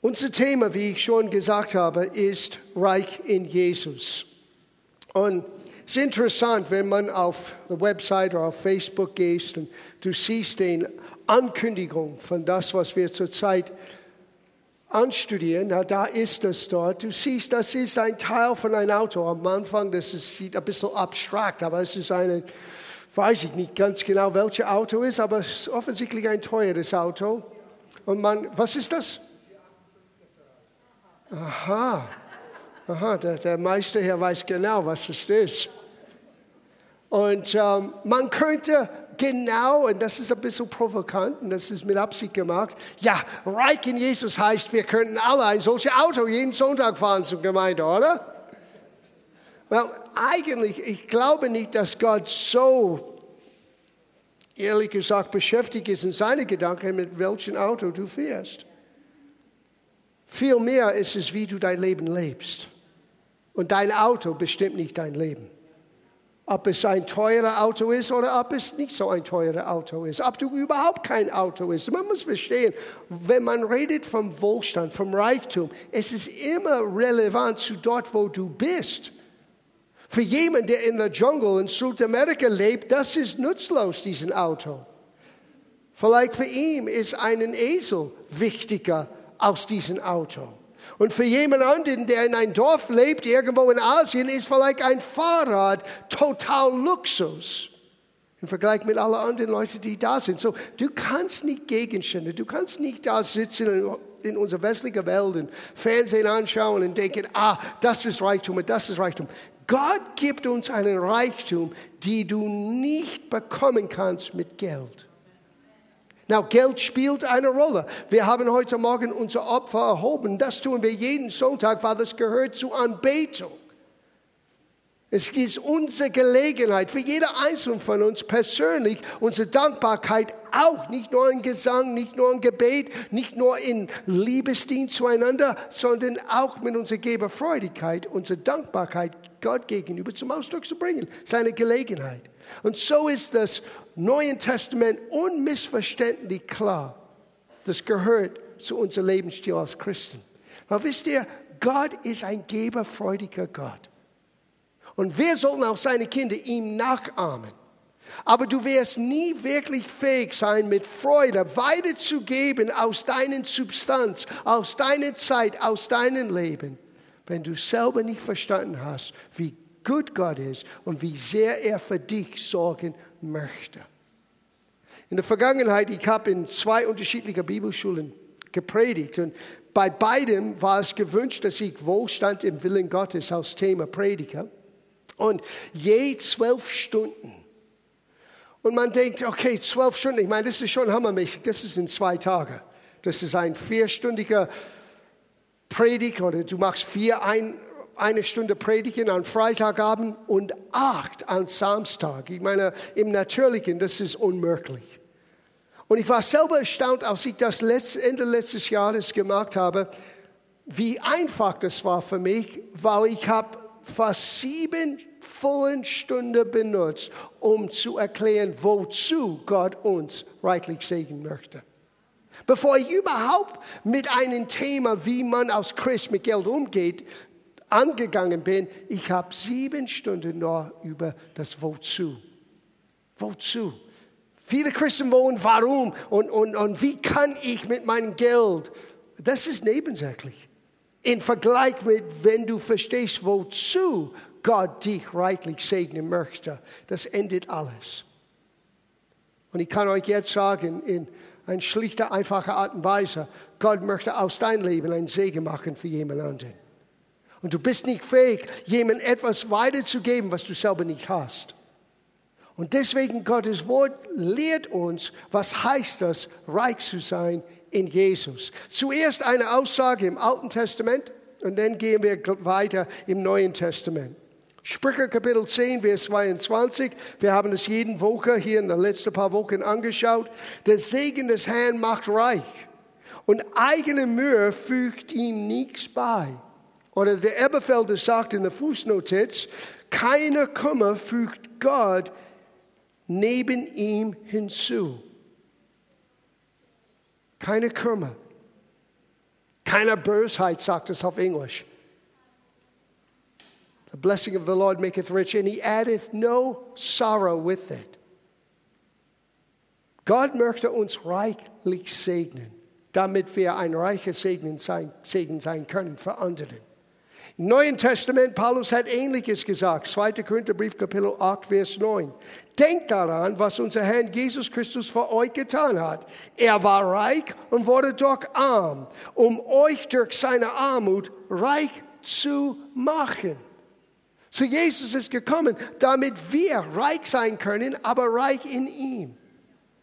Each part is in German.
Unser Thema, wie ich schon gesagt habe, ist Reich in Jesus. Und es ist interessant, wenn man auf der Website oder auf Facebook geht und du siehst die Ankündigung von das, was wir zurzeit anstudieren, da ist es dort. Du siehst, das ist ein Teil von einem Auto. Am Anfang, das ist, sieht ein bisschen abstrakt, aber es ist eine, weiß ich nicht ganz genau, welches Auto ist, aber es ist offensichtlich ein teures Auto. Und man, was ist das? Aha, aha, der, der Meister hier weiß genau, was es ist. Und ähm, man könnte genau, und das ist ein bisschen provokant, und das ist mit Absicht gemacht, ja, Reich in Jesus heißt, wir könnten alle ein solches Auto jeden Sonntag fahren zur Gemeinde, oder? Well, eigentlich, ich glaube nicht, dass Gott so, ehrlich gesagt, beschäftigt ist in seinen Gedanken, mit welchem Auto du fährst. Vielmehr ist es, wie du dein Leben lebst. Und dein Auto bestimmt nicht dein Leben. Ob es ein teures Auto ist oder ob es nicht so ein teures Auto ist. Ob du überhaupt kein Auto ist. Man muss verstehen, wenn man redet vom Wohlstand, vom Reichtum, es ist immer relevant zu dort, wo du bist. Für jemanden, der in der Dschungel in Südamerika lebt, das ist nutzlos, diesen Auto. Vielleicht für ihn ist ein Esel wichtiger aus diesem Auto. Und für jemand anderen, der in einem Dorf lebt, irgendwo in Asien, ist vielleicht ein Fahrrad total Luxus. Im Vergleich mit allen anderen Leuten, die da sind. So, du kannst nicht Gegenstände, du kannst nicht da sitzen in unserer westlichen Welt und Fernsehen anschauen und denken, ah, das ist Reichtum und das ist Reichtum. Gott gibt uns einen Reichtum, die du nicht bekommen kannst mit Geld. Now, Geld spielt eine Rolle. Wir haben heute Morgen unser Opfer erhoben. Das tun wir jeden Sonntag, weil das gehört zur Anbetung. Es ist unsere Gelegenheit für jeder Einzelne von uns persönlich, unsere Dankbarkeit auch, nicht nur in Gesang, nicht nur in Gebet, nicht nur in Liebesdienst zueinander, sondern auch mit unserer Geberfreudigkeit, unsere Dankbarkeit Gott gegenüber zum Ausdruck zu bringen. Seine Gelegenheit. Und so ist das Neue Testament unmissverständlich klar. Das gehört zu unserem Lebensstil als Christen. Weil wisst ihr, Gott ist ein geberfreudiger Gott. Und wir sollten auch seine Kinder ihm nachahmen. Aber du wirst nie wirklich fähig sein, mit Freude weiterzugeben aus deiner Substanz, aus deiner Zeit, aus deinem Leben, wenn du selber nicht verstanden hast, wie gut Gott ist und wie sehr er für dich sorgen möchte. In der Vergangenheit, ich habe in zwei unterschiedlichen Bibelschulen gepredigt und bei beidem war es gewünscht, dass ich Wohlstand im Willen Gottes als Thema predige. Und je zwölf Stunden. Und man denkt, okay, zwölf Stunden, ich meine, das ist schon hammermäßig, das ist in zwei Tagen. Das ist ein vierstündiger Predigt oder du machst vier ein, eine Stunde predigen an Freitagabend und acht an Samstag. Ich meine, im Natürlichen, das ist unmöglich. Und ich war selber erstaunt, als ich das Ende letztes Jahres gemacht habe, wie einfach das war für mich, weil ich habe fast sieben vollen Stunden benutzt, um zu erklären, wozu Gott uns reichlich segnen möchte. Bevor ich überhaupt mit einem Thema, wie man als Christ mit Geld umgeht, angegangen bin, ich habe sieben Stunden nur über das Wozu. Wozu? Viele Christen wollen warum und, und, und wie kann ich mit meinem Geld. Das ist nebensächlich. Im Vergleich mit, wenn du verstehst, wozu Gott dich reichlich segnen möchte, das endet alles. Und ich kann euch jetzt sagen, in eine schlichte, einfache Art und Weise, Gott möchte aus deinem Leben einen Segen machen für jemand anderen. Und du bist nicht fähig, jemandem etwas weiterzugeben, was du selber nicht hast. Und deswegen Gottes Wort lehrt uns, was heißt das, reich zu sein in Jesus. Zuerst eine Aussage im Alten Testament und dann gehen wir weiter im Neuen Testament. Sprüche Kapitel 10, Vers 22. Wir haben es jeden Woche hier in den letzten paar Wochen angeschaut. Der Segen des Herrn macht reich und eigene Mühe fügt ihm nichts bei. Oder der Eberfelder sagt in der Fußnotiz, keine Kummer fügt Gott neben ihm hinzu. Keine Kummer. Keiner Bösheit sagt es auf Englisch. The blessing of the Lord maketh rich, and he addeth no sorrow with it. Gott möchte uns reichlich segnen, damit wir ein reicher Segen sein, Segen sein können für andere. Neuen Testament, Paulus hat Ähnliches gesagt. 2. Korintherbrief, Kapitel 8, Vers 9. Denkt daran, was unser Herr Jesus Christus für euch getan hat. Er war reich und wurde doch arm, um euch durch seine Armut reich zu machen. So Jesus ist gekommen, damit wir reich sein können, aber reich in ihm.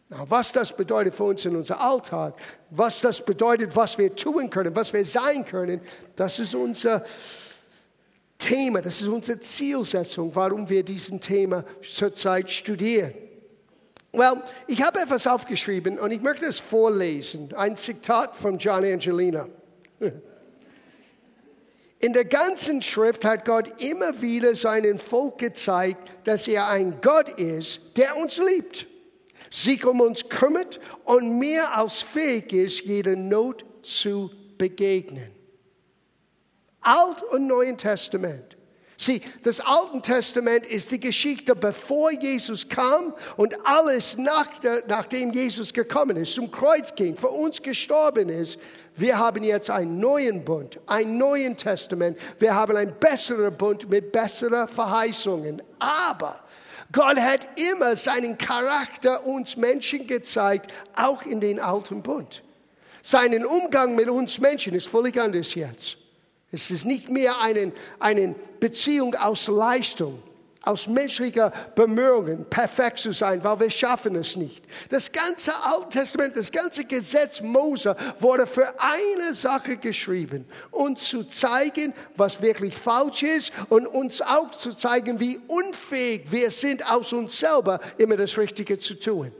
Was das bedeutet für uns in unserem Alltag, was das bedeutet, was wir tun können, was wir sein können, das ist unser Thema, das ist unsere Zielsetzung, warum wir diesen Thema zurzeit studieren. Well, ich habe etwas aufgeschrieben und ich möchte es vorlesen, ein Zitat von John Angelina. In der ganzen Schrift hat Gott immer wieder seinem Volk gezeigt, dass er ein Gott ist, der uns liebt, sich um uns kümmert und mehr als fähig ist, jeder Not zu begegnen. Alt- und Neuen Testament. Sieh, das Alte Testament ist die Geschichte, bevor Jesus kam und alles nach der, nachdem Jesus gekommen ist, zum Kreuz ging, für uns gestorben ist. Wir haben jetzt einen neuen Bund, ein neuen Testament. Wir haben einen besseren Bund mit besseren Verheißungen. Aber Gott hat immer seinen Charakter uns Menschen gezeigt, auch in den alten Bund. Seinen Umgang mit uns Menschen ist völlig anders jetzt. Es ist nicht mehr eine, eine Beziehung aus Leistung, aus menschlicher Bemühungen, perfekt zu sein, weil wir schaffen es nicht. Das ganze Alte Testament, das ganze Gesetz Mose wurde für eine Sache geschrieben, uns zu zeigen, was wirklich falsch ist und uns auch zu zeigen, wie unfähig wir sind, aus uns selber immer das Richtige zu tun.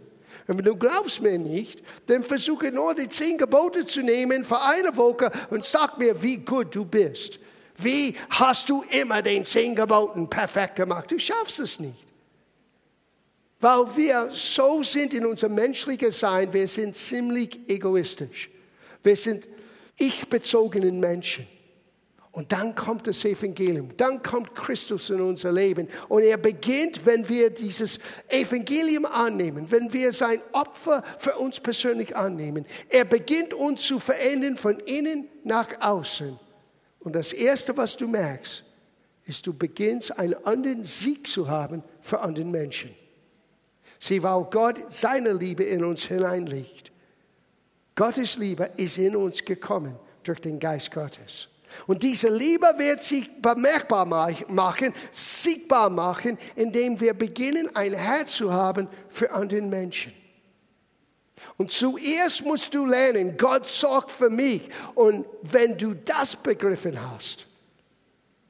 Und wenn du glaubst mir nicht, dann versuche nur die zehn Gebote zu nehmen für eine Woche und sag mir, wie gut du bist. Wie hast du immer den zehn Geboten perfekt gemacht? Du schaffst es nicht. Weil wir so sind in unserem menschlichen Sein, wir sind ziemlich egoistisch. Wir sind ich-bezogenen Menschen. Und dann kommt das Evangelium, dann kommt Christus in unser Leben. Und er beginnt, wenn wir dieses Evangelium annehmen, wenn wir sein Opfer für uns persönlich annehmen. Er beginnt uns zu verändern von innen nach außen. Und das Erste, was du merkst, ist, du beginnst einen anderen Sieg zu haben für andere Menschen. Sieh, weil Gott seine Liebe in uns hineinlegt. Gottes Liebe ist in uns gekommen durch den Geist Gottes. Und diese Liebe wird sich bemerkbar machen, sichtbar machen, indem wir beginnen, ein Herz zu haben für andere Menschen. Und zuerst musst du lernen, Gott sorgt für mich. Und wenn du das begriffen hast,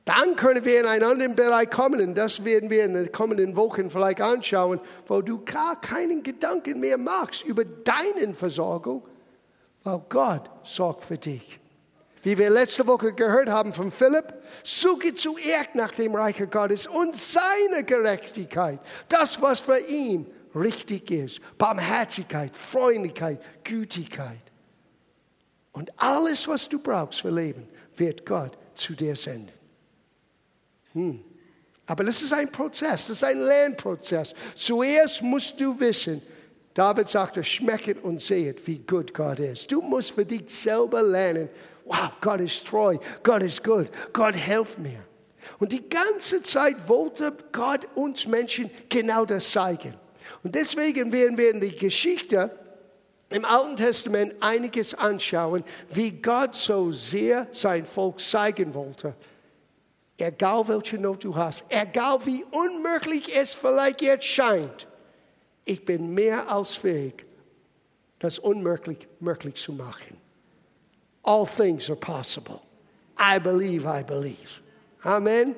dann können wir in einen anderen Bereich kommen. Und das werden wir in den kommenden Wochen vielleicht anschauen, wo du gar keinen Gedanken mehr machst über deine Versorgung, weil Gott sorgt für dich. Wie wir letzte Woche gehört haben von Philipp, suche zuerst nach dem Reiche Gottes und seine Gerechtigkeit. Das, was für ihn richtig ist. Barmherzigkeit, Freundlichkeit, Gütigkeit. Und alles, was du brauchst für Leben, wird Gott zu dir senden. Hm. Aber das ist ein Prozess, das ist ein Lernprozess. Zuerst musst du wissen, David sagte, schmecket und sehet, wie gut Gott ist. Du musst für dich selber lernen, wow, Gott ist treu, Gott ist gut, Gott hilft mir. Und die ganze Zeit wollte Gott uns Menschen genau das zeigen. Und deswegen werden wir in die Geschichte im Alten Testament einiges anschauen, wie Gott so sehr sein Volk zeigen wollte. Egal welche Not du hast, egal wie unmöglich es vielleicht jetzt scheint, ich bin mehr als fähig, das unmöglich möglich zu machen. All things are possible. I believe, I believe. Amen.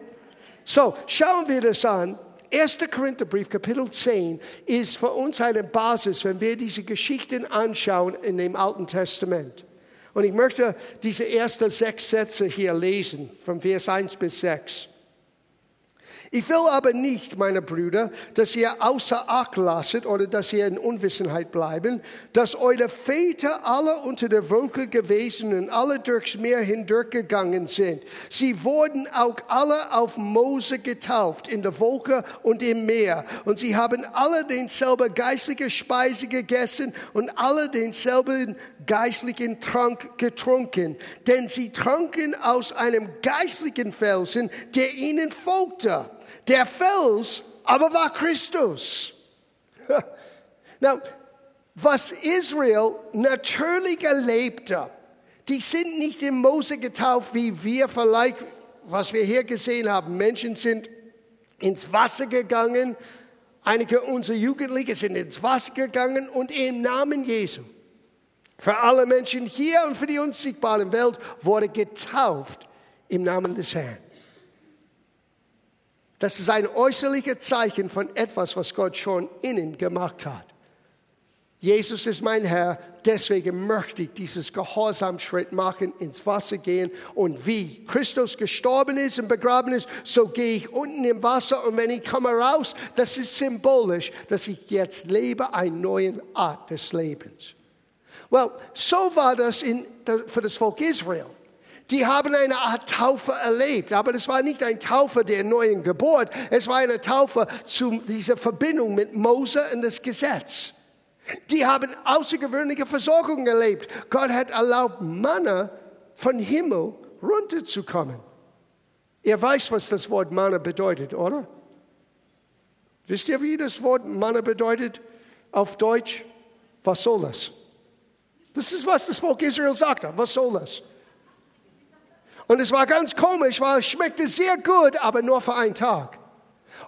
So, schauen wir das an. 1. Korintherbrief, Kapitel 10, ist für uns eine Basis, wenn wir diese Geschichten anschauen in dem Alten Testament. Und ich möchte diese ersten sechs Sätze hier lesen, von Vers 1 bis 6. Ich will aber nicht, meine Brüder, dass ihr außer Acht lasset oder dass ihr in Unwissenheit bleiben, dass eure Väter alle unter der Wolke gewesen und alle durchs Meer hindurchgegangen sind. Sie wurden auch alle auf Mose getauft, in der Wolke und im Meer. Und sie haben alle denselben geistliche Speise gegessen und alle denselben geistlichen Trank getrunken. Denn sie tranken aus einem geistlichen Felsen, der ihnen folgte. Der Fels aber war Christus. Now, was Israel natürlich erlebte, die sind nicht in Mose getauft, wie wir vielleicht, was wir hier gesehen haben. Menschen sind ins Wasser gegangen, einige unserer Jugendlichen sind ins Wasser gegangen und im Namen Jesu, für alle Menschen hier und für die unsichtbare Welt, wurde getauft im Namen des Herrn. Das ist ein äußerliches Zeichen von etwas, was Gott schon innen gemacht hat. Jesus ist mein Herr, deswegen möchte ich dieses Gehorsamschritt machen, ins Wasser gehen und wie Christus gestorben ist und begraben ist, so gehe ich unten im Wasser und wenn ich komme raus, das ist symbolisch, dass ich jetzt lebe, eine neue Art des Lebens. Well, so war das in, für das Volk Israel. Die haben eine Art Taufe erlebt, aber das war nicht ein Taufe der neuen Geburt, es war eine Taufe zu dieser Verbindung mit Mose und das Gesetz. Die haben außergewöhnliche Versorgung erlebt. Gott hat erlaubt, Manna von Himmel runterzukommen. Ihr weiß, was das Wort Manna bedeutet, oder? Wisst ihr, wie das Wort Manna bedeutet auf Deutsch? Was soll das? Das ist, was das Volk Israel sagte. Was soll das? Und es war ganz komisch, weil es schmeckte sehr gut, aber nur für einen Tag.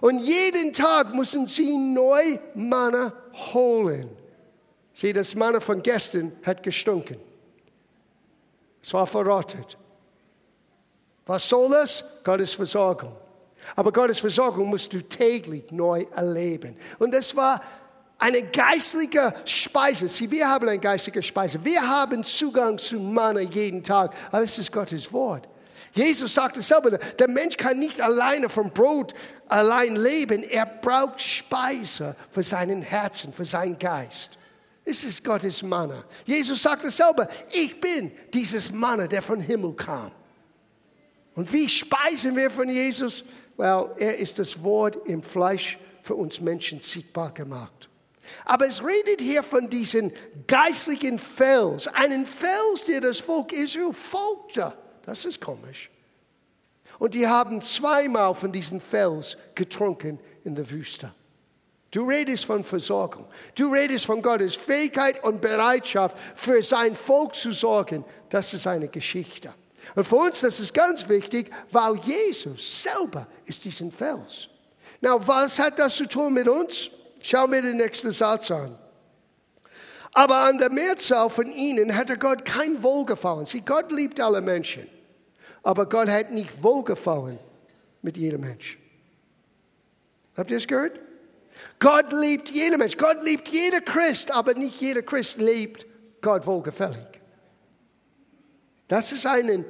Und jeden Tag mussten sie neu Manna holen. Sieh, das Manna von gestern hat gestunken. Es war verrottet. Was soll das? Gottes Versorgung. Aber Gottes Versorgung musst du täglich neu erleben. Und das war eine geistliche Speise. Sieh, wir haben eine geistliche Speise. Wir haben Zugang zu Manna jeden Tag. Aber es ist Gottes Wort. Jesus sagte selber, der Mensch kann nicht alleine vom Brot allein leben. Er braucht Speise für seinen Herzen, für seinen Geist. Es ist Gottes Manna. Jesus sagte selber, ich bin dieses Manna, der von Himmel kam. Und wie speisen wir von Jesus? Well, er ist das Wort im Fleisch für uns Menschen sichtbar gemacht. Aber es redet hier von diesem geistlichen Fels, einen Fels, der das Volk Israel folgte. Das ist komisch. Und die haben zweimal von diesem Fels getrunken in der Wüste. Du redest von Versorgung. Du redest von Gottes Fähigkeit und Bereitschaft, für sein Volk zu sorgen. Das ist eine Geschichte. Und für uns, das ist ganz wichtig, weil Jesus selber ist diesen Fels. Na, was hat das zu tun mit uns? Schauen wir den nächsten Satz an. Aber an der Mehrzahl von ihnen hatte Gott kein Wohlgefallen. Sieh, Gott liebt alle Menschen. Aber Gott hat nicht Wohlgefallen mit jedem Menschen. Habt ihr es gehört? Gott liebt jeden Mensch. Gott liebt jeder Christ, aber nicht jeder Christ liebt Gott wohlgefällig. Das ist ein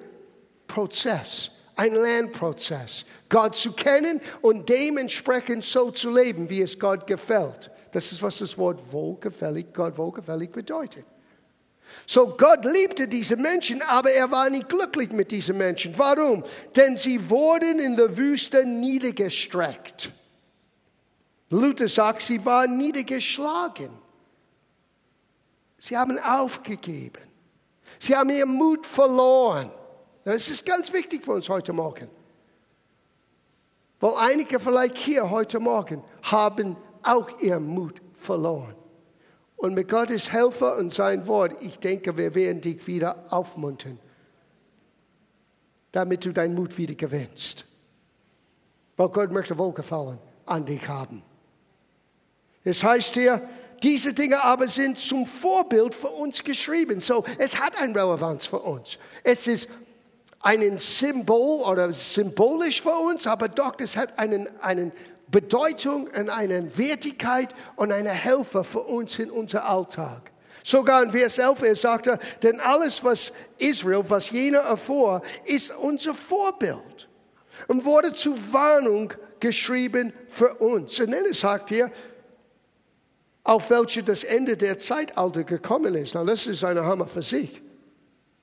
Prozess ein Lernprozess, Gott zu kennen und dementsprechend so zu leben, wie es Gott gefällt. Das ist, was das Wort wohlgefällig, Gott wohlgefällig bedeutet. So Gott liebte diese Menschen, aber er war nicht glücklich mit diesen Menschen. Warum? Denn sie wurden in der Wüste niedergestreckt. Luther sagt, sie waren niedergeschlagen. Sie haben aufgegeben. Sie haben ihren Mut verloren. Das ist ganz wichtig für uns heute Morgen. Weil einige vielleicht hier heute Morgen haben auch ihren Mut verloren. Und mit Gottes Helfer und sein Wort, ich denke, wir werden dich wieder aufmuntern, damit du deinen Mut wieder gewinnst. Weil Gott möchte Wohlgefallen an dich haben. Es heißt hier, diese Dinge aber sind zum Vorbild für uns geschrieben. So, es hat eine Relevanz für uns. Es ist einen Symbol oder symbolisch für uns, aber doch, es hat einen, einen Bedeutung und eine Wertigkeit und eine Helfer für uns in unser Alltag. Sogar in Vers 11, er sagte, denn alles, was Israel, was jener erfuhr, ist unser Vorbild. und wurde zu Warnung geschrieben für uns. Und dann sagt hier, auf welche das Ende der Zeitalter gekommen ist. Na, das ist eine Hammer für sich.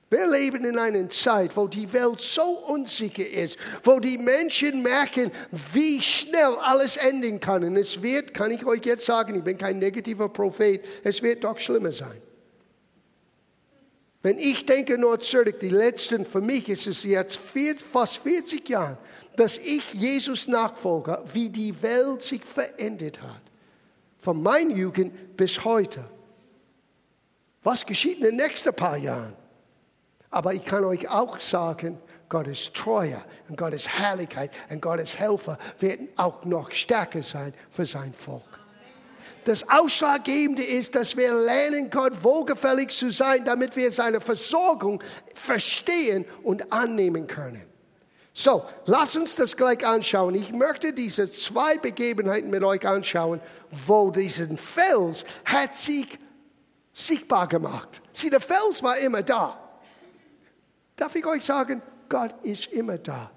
Wir leben in einer Zeit, wo die Welt so unsicher ist, wo die Menschen merken, wie schnell alles enden kann. Und es wird, kann ich euch jetzt sagen, ich bin kein negativer Prophet, es wird doch schlimmer sein. Wenn ich denke nur zurück, die letzten, für mich ist es jetzt fast 40 Jahre, dass ich Jesus nachfolge, wie die Welt sich verändert hat. Von meiner Jugend bis heute. Was geschieht in den nächsten paar Jahren? Aber ich kann euch auch sagen, Gottes Treue und Gottes Herrlichkeit und Gottes Helfer werden auch noch stärker sein für sein Volk. Das Ausschlaggebende ist, dass wir lernen, Gott wohlgefällig zu sein, damit wir seine Versorgung verstehen und annehmen können. So, lass uns das gleich anschauen. Ich möchte diese zwei Begebenheiten mit euch anschauen, wo diesen Fels hat sich sichtbar gemacht. Sieh, der Fels war immer da. Darf ich euch sagen, Gott ist immer da.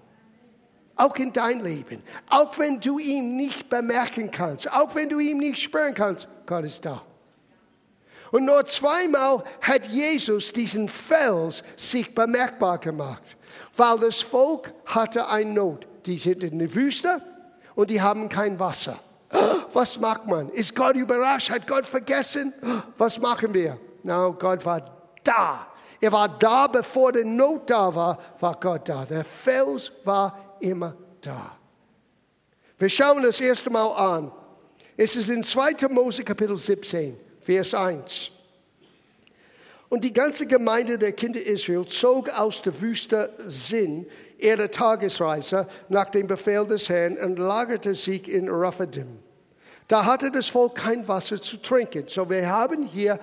Auch in dein Leben. Auch wenn du ihn nicht bemerken kannst. Auch wenn du ihn nicht spüren kannst. Gott ist da. Und nur zweimal hat Jesus diesen Fels sich bemerkbar gemacht. Weil das Volk hatte eine Not. Die sind in der Wüste und die haben kein Wasser. Was macht man? Ist Gott überrascht? Hat Gott vergessen? Was machen wir? Na, no, Gott war da. Er war da, bevor die Not da war, war Gott da. Der Fels war immer da. Wir schauen das erste Mal an. Es ist in 2. Mose Kapitel 17, Vers 1. Und die ganze Gemeinde der Kinder Israel zog aus der Wüste Sinn ihre Tagesreise nach dem Befehl des Herrn und lagerte sich in Raphadim. Da hatte das Volk kein Wasser zu trinken. So wir haben hier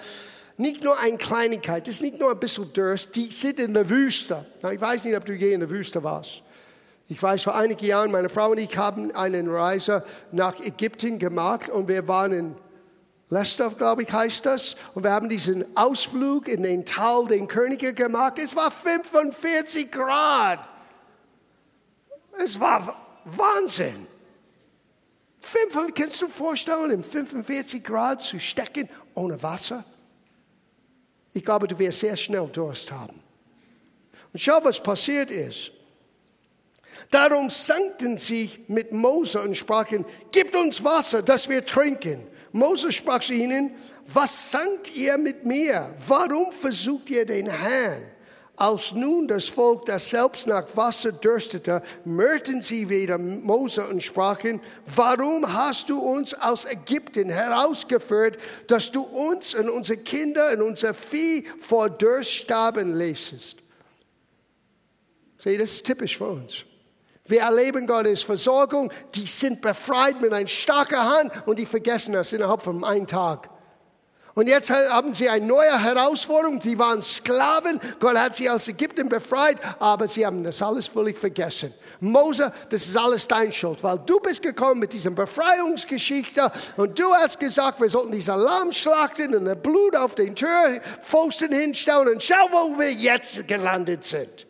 nicht nur eine Kleinigkeit, das ist nicht nur ein bisschen Durst, die sind in der Wüste. Ich weiß nicht, ob du je in der Wüste warst. Ich weiß, vor einigen Jahren, meine Frau und ich haben eine Reise nach Ägypten gemacht und wir waren in Leicester, glaube ich, heißt das. Und wir haben diesen Ausflug in den Tal den Könige gemacht. Es war 45 Grad. Es war Wahnsinn. 5, kannst du vorstellen, in 45 Grad zu stecken ohne Wasser? Ich glaube, du wirst sehr schnell Durst haben. Und schau, was passiert ist. Darum sankten sie mit Mose und sprachen, gebt uns Wasser, dass wir trinken. Mose sprach zu ihnen, was sankt ihr mit mir? Warum versucht ihr den Herrn? Als nun das Volk, das selbst nach Wasser dürstete, mörten sie wieder Mose und sprachen, warum hast du uns aus Ägypten herausgeführt, dass du uns und unsere Kinder und unser Vieh vor Durst starben lässest? Sieh, das ist typisch für uns. Wir erleben Gottes Versorgung, die sind befreit mit einer starken Hand und die vergessen das innerhalb von einem Tag. Und jetzt haben sie eine neue Herausforderung. Sie waren Sklaven. Gott hat sie aus Ägypten befreit, aber sie haben das alles völlig vergessen. Mose, das ist alles dein Schuld, weil du bist gekommen mit dieser Befreiungsgeschichte und du hast gesagt, wir sollten diese Lamm schlachten und das Blut auf den Türpfosten hinstellen und schau, wo wir jetzt gelandet sind.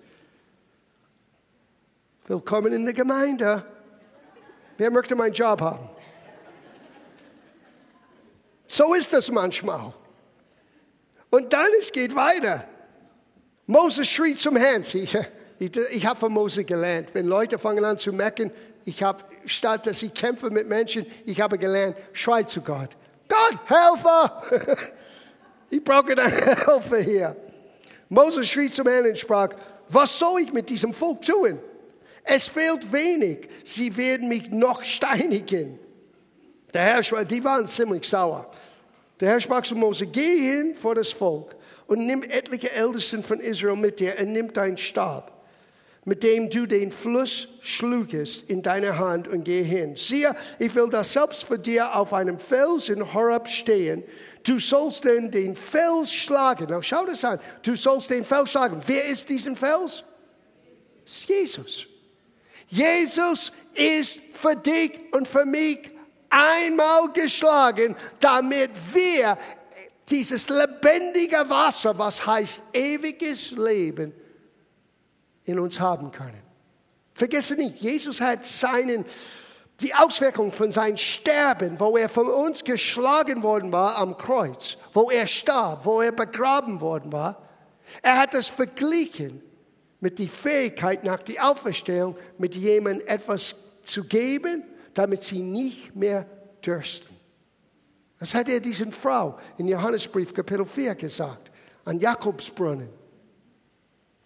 Willkommen in der Gemeinde. Wer möchte meinen Job haben? So ist das manchmal. Und dann es geht weiter. Moses schrie zum Herrn. Ich, ich, ich habe von Mose gelernt, wenn Leute fangen an zu mecken, ich habe, statt dass ich kämpfe mit Menschen, ich habe gelernt, schrei zu Gott. Gott, Helfer! Ich brauche deine Helfer hier. Moses schrie zum Herrn und sprach, was soll ich mit diesem Volk tun? Es fehlt wenig, sie werden mich noch steinigen. Der Herr die waren ziemlich sauer. Der Herr sprach zu Mose, geh hin vor das Volk und nimm etliche Ältesten von Israel mit dir und nimm deinen Stab, mit dem du den Fluss schlugest, in deine Hand und geh hin. Siehe, ich will das selbst für dir auf einem Fels in Horeb stehen. Du sollst denn den Fels schlagen. Now schau das an. Du sollst den Fels schlagen. Wer ist diesen Fels? Das ist Jesus. Jesus ist für dich und für mich einmal geschlagen, damit wir dieses lebendige Wasser, was heißt ewiges Leben, in uns haben können. Vergesse nicht, Jesus hat seinen, die Auswirkung von seinem Sterben, wo er von uns geschlagen worden war am Kreuz, wo er starb, wo er begraben worden war, er hat das verglichen mit der Fähigkeit nach der Auferstehung, mit jemandem etwas zu geben, damit sie nicht mehr dürsten. Das hat er diesen Frau in Johannesbrief Kapitel 4 gesagt, an Jakobsbrunnen.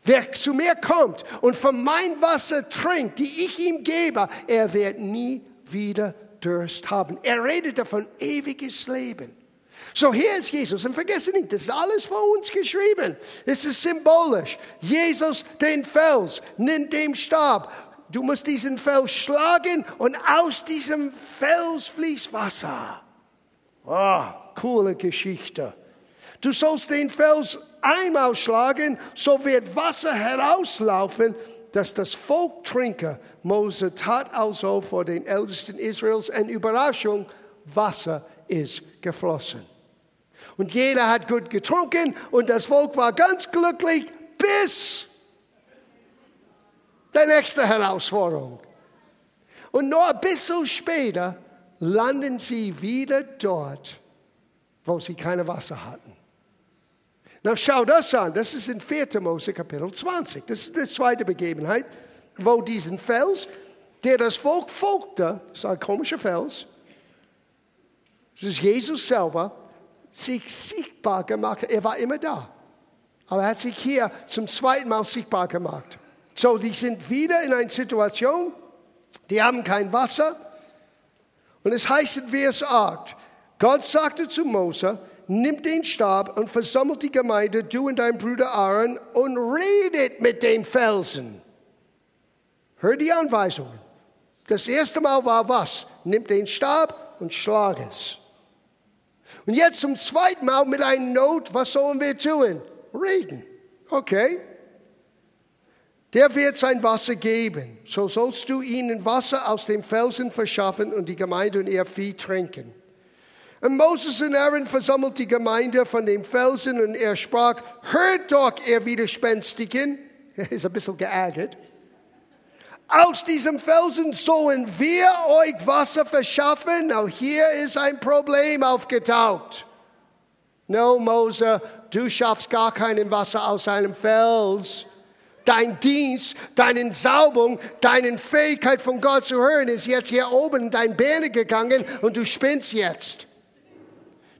Wer zu mir kommt und von mein Wasser trinkt, die ich ihm gebe, er wird nie wieder Durst haben. Er redet davon ewiges Leben. So hier ist Jesus und vergesse nicht, das ist alles vor uns geschrieben. Es ist symbolisch. Jesus den Fels, nimmt den Stab. Du musst diesen Fels schlagen und aus diesem Fels fließt Wasser. Oh, coole Geschichte. Du sollst den Fels einmal schlagen, so wird Wasser herauslaufen, dass das Volk trinke. Mose tat also vor den Ältesten Israels eine Überraschung. Wasser ist geflossen. Und jeder hat gut getrunken und das Volk war ganz glücklich bis der nächste Herausforderung. Und nur ein bisschen später landen sie wieder dort, wo sie keine Wasser hatten. Na, schau das an. Das ist in 4. Mose Kapitel 20. Das ist die zweite Begebenheit, wo diesen Fels, der das Volk folgte, das ist ein komischer Fels, das ist Jesus selber, sich sichtbar gemacht hat. Er war immer da. Aber er hat sich hier zum zweiten Mal sichtbar gemacht. So, die sind wieder in einer Situation, die haben kein Wasser. Und es heißt in Vers 8, Gott sagte zu Mose, nimm den Stab und versammelt die Gemeinde, du und dein Bruder Aaron, und redet mit den Felsen. Hör die Anweisungen. Das erste Mal war was? Nimm den Stab und schlag es. Und jetzt zum zweiten Mal mit einer Not, was sollen wir tun? Reden. Okay. Der wird sein Wasser geben. So sollst du ihnen Wasser aus dem Felsen verschaffen und die Gemeinde und ihr Vieh trinken. Und Moses und Aaron versammelt die Gemeinde von dem Felsen und er sprach, hört doch, ihr Widerspenstigen. Er ist ein bisschen geärgert. Aus diesem Felsen sollen wir euch Wasser verschaffen. Auch hier ist ein Problem aufgetaucht. No, Mose, du schaffst gar kein Wasser aus einem Fels. Dein Dienst, deine Saubung, deine Fähigkeit von Gott zu hören ist jetzt hier oben in dein Beine gegangen und du spinnst jetzt.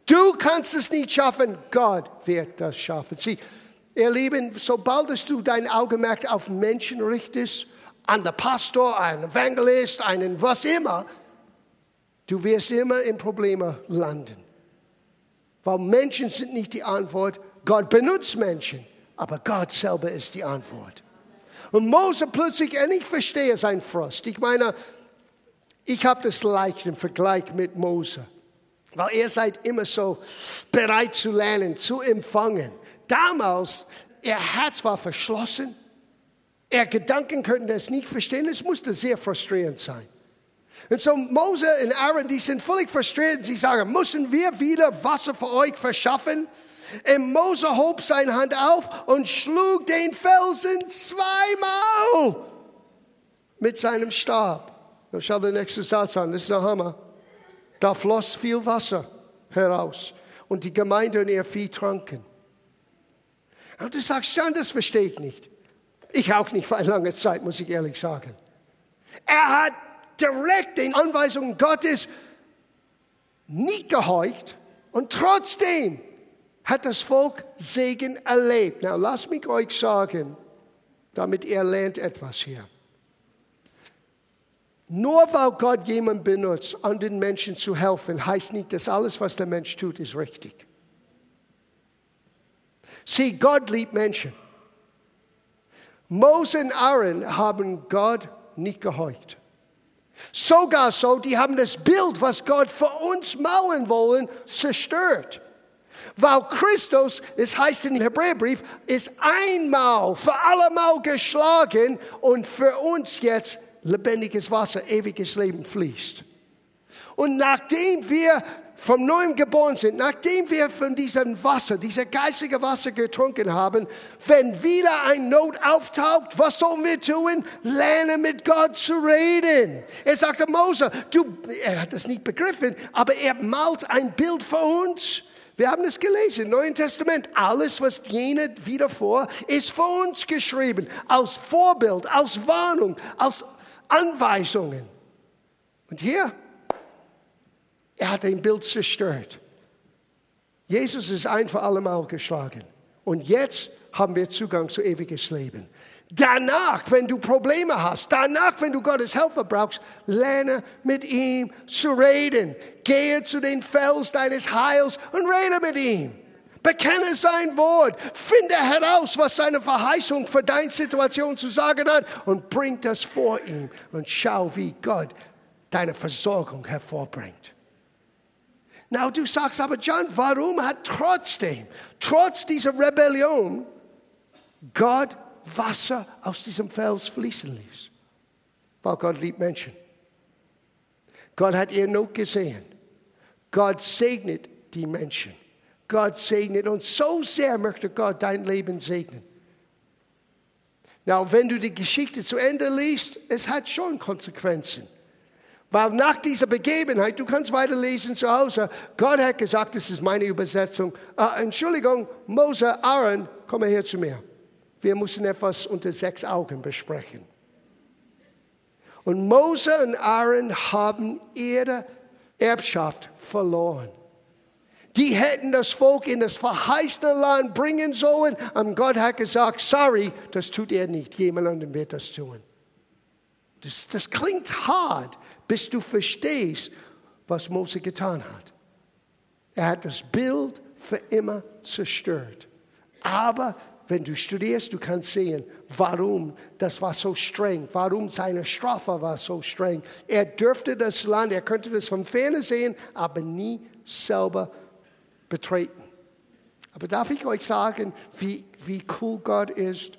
Du kannst es nicht schaffen, Gott wird das schaffen. Sieh, ihr Lieben, sobald du dein Augenmerk auf Menschen richtest, an den Pastor, einen Evangelist, einen was immer, du wirst immer in Probleme landen. Weil Menschen sind nicht die Antwort. Gott benutzt Menschen, aber Gott selber ist die Antwort. Und Mose plötzlich, und ich verstehe seinen Frust. Ich meine, ich habe das leicht im Vergleich mit Mose. Weil ihr seid immer so bereit zu lernen, zu empfangen. Damals, ihr Herz war verschlossen. Er Gedanken könnten das nicht verstehen. Es musste sehr frustrierend sein. Und so Mose und Aaron, die sind völlig frustriert. Sie sagen, müssen wir wieder Wasser für euch verschaffen? Und Mose hob seine Hand auf und schlug den Felsen zweimal mit seinem Stab. Schau der nächste Satz an, das ist der Hammer. Da floss viel Wasser heraus und die Gemeinde und ihr Vieh tranken. Und du sagst, Jan, das verstehe ich nicht. Ich auch nicht für eine lange Zeit, muss ich ehrlich sagen. Er hat direkt den Anweisungen Gottes nicht gehorcht und trotzdem hat das Volk Segen erlebt. Na, lass mich euch sagen, damit ihr lernt etwas hier. Nur weil Gott jemanden benutzt, anderen Menschen zu helfen, heißt nicht, dass alles, was der Mensch tut, ist richtig. Sieh, Gott liebt Menschen. Mose und Aaron haben Gott nicht gehorcht. Sogar so, die haben das Bild, was Gott für uns mauern wollen, zerstört. Weil Christus, es heißt im Hebräerbrief, ist einmal für allemal geschlagen und für uns jetzt lebendiges Wasser, ewiges Leben fließt. Und nachdem wir vom Neuen geboren sind, nachdem wir von diesem Wasser, dieser geistige Wasser getrunken haben, wenn wieder ein Not auftaucht, was sollen wir tun? Lerne mit Gott zu reden. Er sagte Mose, du, er hat das nicht begriffen, aber er malt ein Bild für uns. Wir haben es gelesen im Neuen Testament. Alles, was jene wieder vor, ist für uns geschrieben. Als Vorbild, als Warnung, als Anweisungen. Und hier er hat ein Bild zerstört. Jesus ist ein für alle Mal geschlagen. Und jetzt haben wir Zugang zu ewiges Leben. Danach, wenn du Probleme hast, danach, wenn du Gottes Hilfe brauchst, lerne mit ihm zu reden. Gehe zu den Fels deines Heils und rede mit ihm. Bekenne sein Wort. Finde heraus, was seine Verheißung für deine Situation zu sagen hat und bring das vor ihm und schau, wie Gott deine Versorgung hervorbringt. Na, du sagst aber, John, warum hat trotzdem, trotz dieser Rebellion, Gott Wasser aus diesem Fels fließen ließ? Weil Gott liebt Menschen. Gott hat ihr Not gesehen. Gott segnet die Menschen. Gott segnet uns. So sehr möchte Gott dein Leben segnen. Na, wenn du die Geschichte zu Ende liest, es hat schon Konsequenzen. Weil nach dieser Begebenheit, du kannst weiterlesen zu Hause, Gott hat gesagt, das ist meine Übersetzung, äh, Entschuldigung, Mose, Aaron, komm her zu mir. Wir müssen etwas unter sechs Augen besprechen. Und Mose und Aaron haben ihre Erbschaft verloren. Die hätten das Volk in das verheißene Land bringen sollen. Und Gott hat gesagt, sorry, das tut er nicht. Jemand anderem wird das tun. Das, das klingt hart bis du verstehst, was Mose getan hat. Er hat das Bild für immer zerstört. Aber wenn du studierst, du kannst sehen, warum das war so streng, warum seine Strafe war so streng. Er dürfte das Land, er könnte das von ferne sehen, aber nie selber betreten. Aber darf ich euch sagen, wie, wie cool Gott ist?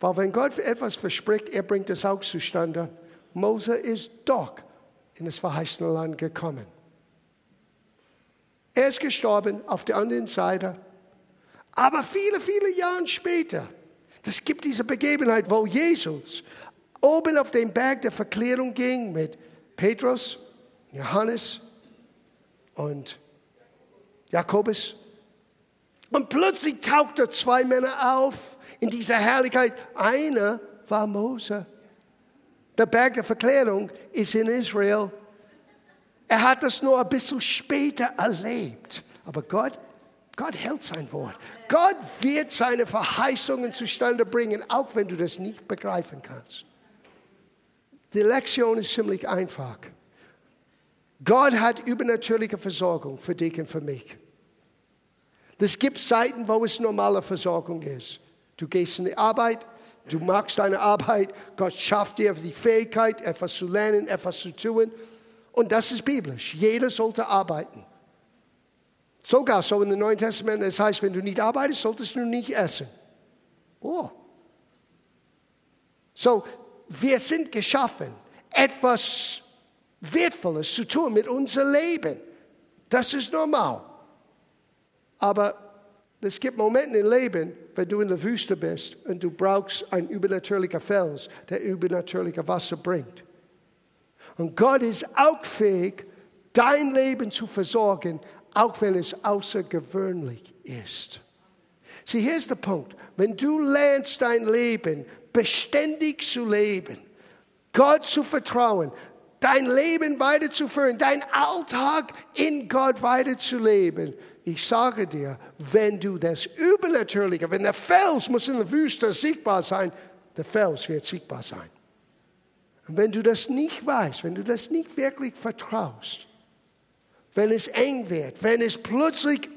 Weil wenn Gott etwas verspricht, er bringt es auch zustande. Mose ist doch in das verheißene Land gekommen. Er ist gestorben auf der anderen Seite. Aber viele, viele Jahre später, es gibt diese Begebenheit, wo Jesus oben auf den Berg der Verklärung ging mit Petrus, Johannes und Jakobus. Und plötzlich tauchten zwei Männer auf in dieser Herrlichkeit. Einer war Mose der Berg der Verklärung ist in Israel. Er hat das nur ein bisschen später erlebt. Aber Gott, Gott hält sein Wort. Gott wird seine Verheißungen zustande bringen, auch wenn du das nicht begreifen kannst. Die Lektion ist ziemlich einfach. Gott hat übernatürliche Versorgung für dich und für mich. Es gibt Zeiten, wo es normale Versorgung ist. Du gehst in die Arbeit, Du magst deine Arbeit, Gott schafft dir die Fähigkeit, etwas zu lernen, etwas zu tun. Und das ist biblisch. Jeder sollte arbeiten. Sogar so in dem Neuen Testament, es heißt, wenn du nicht arbeitest, solltest du nicht essen. Oh. So, wir sind geschaffen, etwas Wertvolles zu tun mit unserem Leben. Das ist normal. Aber es gibt Momente im Leben, wenn du in der Wüste bist und du brauchst ein übernatürlicher Fels, der übernatürliche Wasser bringt. Und Gott ist auch fähig, dein Leben zu versorgen, auch wenn es außergewöhnlich ist. Sieh, hier ist der Punkt. Wenn du lernst, dein Leben beständig zu leben, Gott zu vertrauen, dein Leben weiterzuführen, dein Alltag in Gott weiterzuleben, ich sage dir, wenn du das Übernatürliche, wenn der Fels muss in der Wüste sichtbar sein, der Fels wird sichtbar sein. Und wenn du das nicht weißt, wenn du das nicht wirklich vertraust, wenn es eng wird, wenn es plötzlich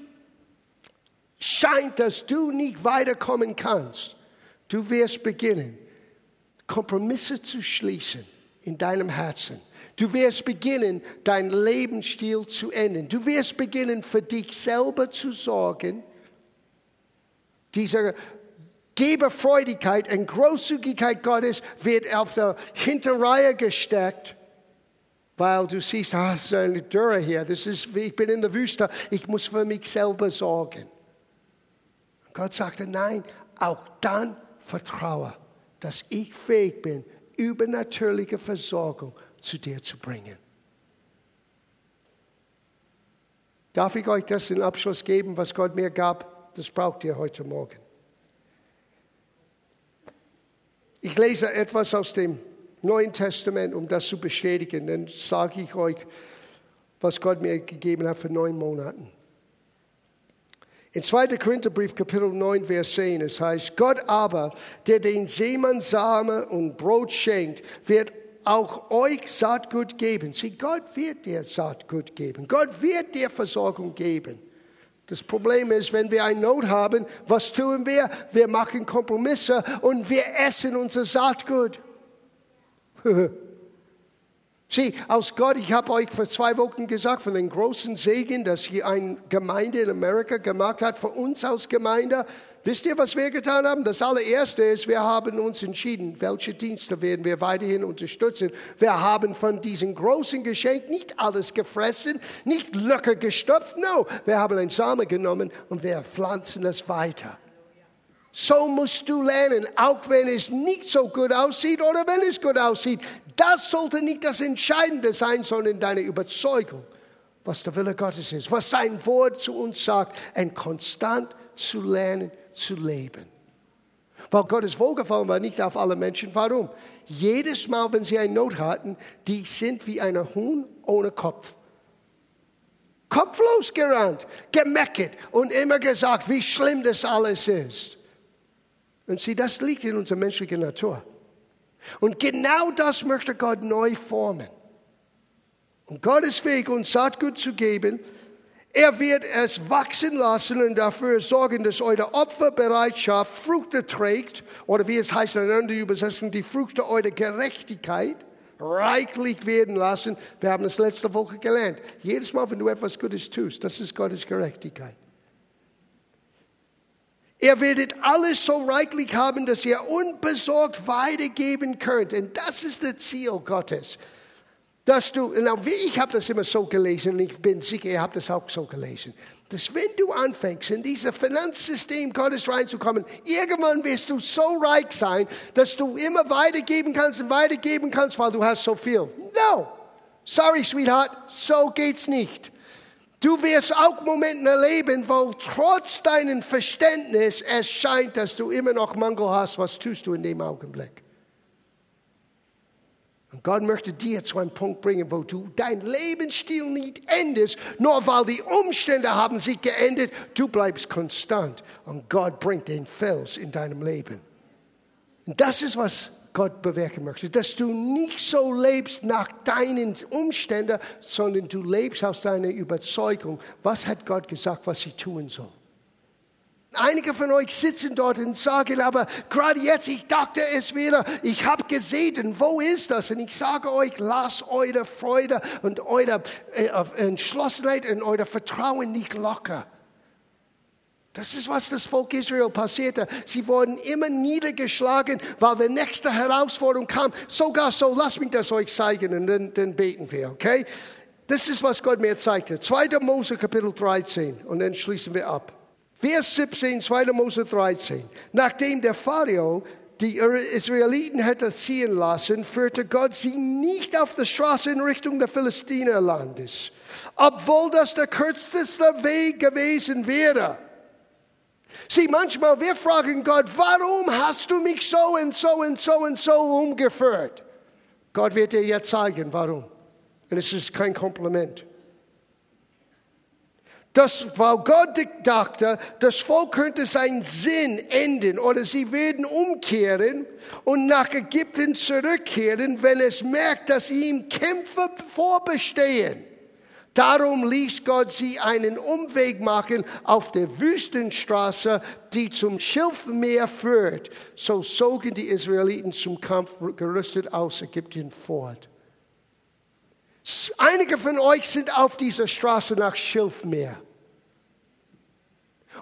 scheint, dass du nicht weiterkommen kannst, du wirst beginnen, Kompromisse zu schließen in deinem Herzen Du wirst beginnen, dein Lebensstil zu ändern. Du wirst beginnen, für dich selber zu sorgen. Diese Geberfreudigkeit und Großzügigkeit Gottes wird auf der Hinterreihe gesteckt. Weil du siehst, ah, es ist eine Dürre hier, das ist, ich bin in der Wüste, ich muss für mich selber sorgen. Gott sagte, nein, auch dann vertraue, dass ich fähig bin, übernatürliche Versorgung zu dir zu bringen. Darf ich euch das in Abschluss geben, was Gott mir gab? Das braucht ihr heute Morgen. Ich lese etwas aus dem Neuen Testament, um das zu bestätigen. Dann sage ich euch, was Gott mir gegeben hat für neun Monaten. In 2. Korintherbrief, Kapitel 9, Vers 10, es heißt, Gott aber, der den Seemann Same und Brot schenkt, wird auch euch Saatgut geben. Sieh, Gott wird dir Saatgut geben. Gott wird dir Versorgung geben. Das Problem ist, wenn wir eine Not haben, was tun wir? Wir machen Kompromisse und wir essen unser Saatgut. Sieh, aus Gott, ich habe euch vor zwei Wochen gesagt von den großen Segen, dass eine Gemeinde in Amerika gemacht hat, für uns als Gemeinde. Wisst ihr, was wir getan haben? Das allererste ist, wir haben uns entschieden, welche Dienste werden wir weiterhin unterstützen. Wir haben von diesem großen Geschenk nicht alles gefressen, nicht locker gestopft. No, wir haben einen Samen genommen und wir pflanzen es weiter. So musst du lernen, auch wenn es nicht so gut aussieht oder wenn es gut aussieht. Das sollte nicht das Entscheidende sein, sondern deine Überzeugung, was der Wille Gottes ist, was sein Wort zu uns sagt, und konstant zu lernen zu leben. Weil Gottes Wohlgefallen war nicht auf alle Menschen. Warum? Jedes Mal, wenn sie eine Not hatten, die sind wie ein Huhn ohne Kopf. Kopflos gerannt, gemeckert und immer gesagt, wie schlimm das alles ist. Und sie, das liegt in unserer menschlichen Natur. Und genau das möchte Gott neu formen. Und Gott ist fähig, uns Saatgut zu geben, er wird es wachsen lassen und dafür sorgen, dass eure Opferbereitschaft Früchte trägt, oder wie es heißt in einer anderen Übersetzung, die Früchte eurer Gerechtigkeit reichlich werden lassen. Wir haben es letzte Woche gelernt. Jedes Mal, wenn du etwas Gutes tust, das ist Gottes Gerechtigkeit. Ihr werdet alles so reichlich haben, dass ihr unbesorgt weitergeben könnt. Und das ist das Ziel Gottes dass du, ich habe das immer so gelesen und ich bin sicher, ihr habt das auch so gelesen, dass wenn du anfängst, in dieses Finanzsystem Gottes reinzukommen, irgendwann wirst du so reich sein, dass du immer weitergeben kannst und weitergeben kannst, weil du hast so viel. No, sorry, Sweetheart, so geht's nicht. Du wirst auch Momente erleben, wo trotz deinem Verständnis es scheint, dass du immer noch Mangel hast. Was tust du in dem Augenblick? Und Gott möchte dir zu einem Punkt bringen, wo du dein Lebensstil nicht endest, nur weil die Umstände haben sich geändert. Du bleibst konstant und Gott bringt den Fels in deinem Leben. Und das ist, was Gott bewirken möchte, dass du nicht so lebst nach deinen Umständen, sondern du lebst aus deiner Überzeugung. Was hat Gott gesagt, was sie tun soll? Einige von euch sitzen dort und sagen, aber gerade jetzt, ich dachte es wäre, ich habe gesehen, wo ist das? Und ich sage euch, lasst eure Freude und eure äh, Entschlossenheit und euer Vertrauen nicht locker. Das ist, was das Volk Israel passierte. Sie wurden immer niedergeschlagen, weil die nächste Herausforderung kam. Sogar so, lasst mich das euch zeigen und dann, dann beten wir, okay? Das ist, was Gott mir zeigte. 2. Mose Kapitel 13 und dann schließen wir ab. Vers 17, 2. Mose 13. Nachdem der Pharao die Israeliten hätte ziehen lassen, führte Gott sie nicht auf der Straße in Richtung des Philistinerlandes, obwohl das der kürzeste Weg gewesen wäre. Sieh, manchmal wir fragen Gott, warum hast du mich so und so und so und so umgeführt? Gott wird dir jetzt zeigen, warum. Und es ist kein Kompliment. Das, weil Gott dachte, das Volk könnte seinen Sinn enden oder sie werden umkehren und nach Ägypten zurückkehren, wenn es merkt, dass ihm Kämpfe vorbestehen. Darum ließ Gott sie einen Umweg machen auf der Wüstenstraße, die zum Schilfmeer führt. So zogen die Israeliten zum Kampf gerüstet aus Ägypten fort. Einige von euch sind auf dieser Straße nach Schilfmeer.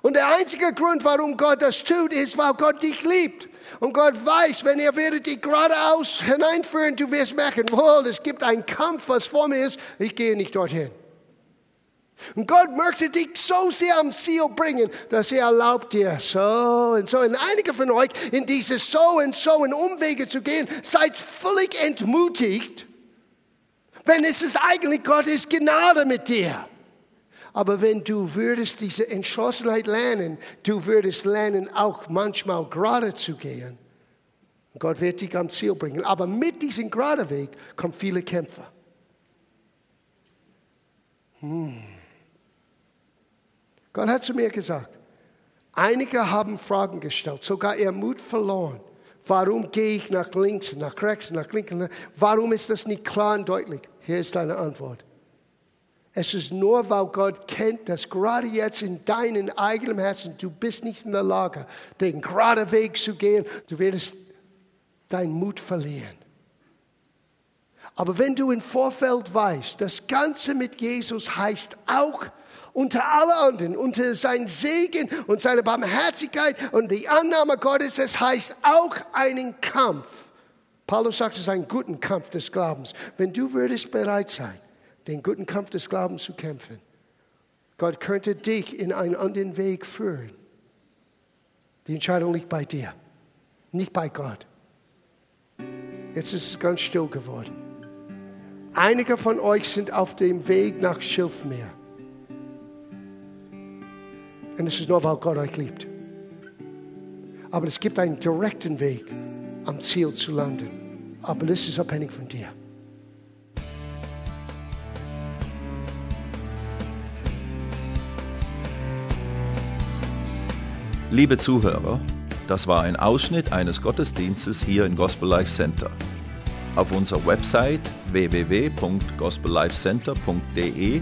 Und der einzige Grund, warum Gott das tut, ist, weil Gott dich liebt. Und Gott weiß, wenn er würde dich geradeaus hineinführen, du wirst merken, wohl, es gibt einen Kampf, was vor mir ist, ich gehe nicht dorthin. Und Gott möchte dich so sehr am Ziel bringen, dass er erlaubt dir so und so. Und einige von euch in diese so und so in Umwege zu gehen, seid völlig entmutigt, wenn es ist eigentlich Gottes Gnade mit dir. Aber wenn du würdest diese Entschlossenheit lernen, du würdest lernen, auch manchmal gerade zu gehen. Gott wird dich am Ziel bringen. Aber mit diesem gerade Weg kommen viele Kämpfer. Hm. Gott hat zu mir gesagt, einige haben Fragen gestellt, sogar ihr Mut verloren. Warum gehe ich nach links, nach rechts, nach links? Warum ist das nicht klar und deutlich? Hier ist deine Antwort. Es ist nur, weil Gott kennt, dass gerade jetzt in deinem eigenen Herzen, du bist nicht in der Lage, den geraden Weg zu gehen. Du wirst deinen Mut verlieren. Aber wenn du im Vorfeld weißt, das Ganze mit Jesus heißt auch, unter alle anderen, unter sein Segen und seine Barmherzigkeit und die Annahme Gottes, es heißt auch einen Kampf. Paulus sagt, es ist ein guter Kampf des Glaubens. Wenn du würdest bereit sein, den guten Kampf des Glaubens zu kämpfen, Gott könnte dich in einen anderen Weg führen. Die Entscheidung liegt bei dir, nicht bei Gott. Jetzt ist es ganz still geworden. Einige von euch sind auf dem Weg nach Schilfmeer. Und es ist nur, weil Gott euch liebt. Aber es gibt einen direkten Weg, am Ziel zu landen. Aber das ist abhängig von dir. Liebe Zuhörer, das war ein Ausschnitt eines Gottesdienstes hier im Gospel Life Center. Auf unserer Website www.gospellifecenter.de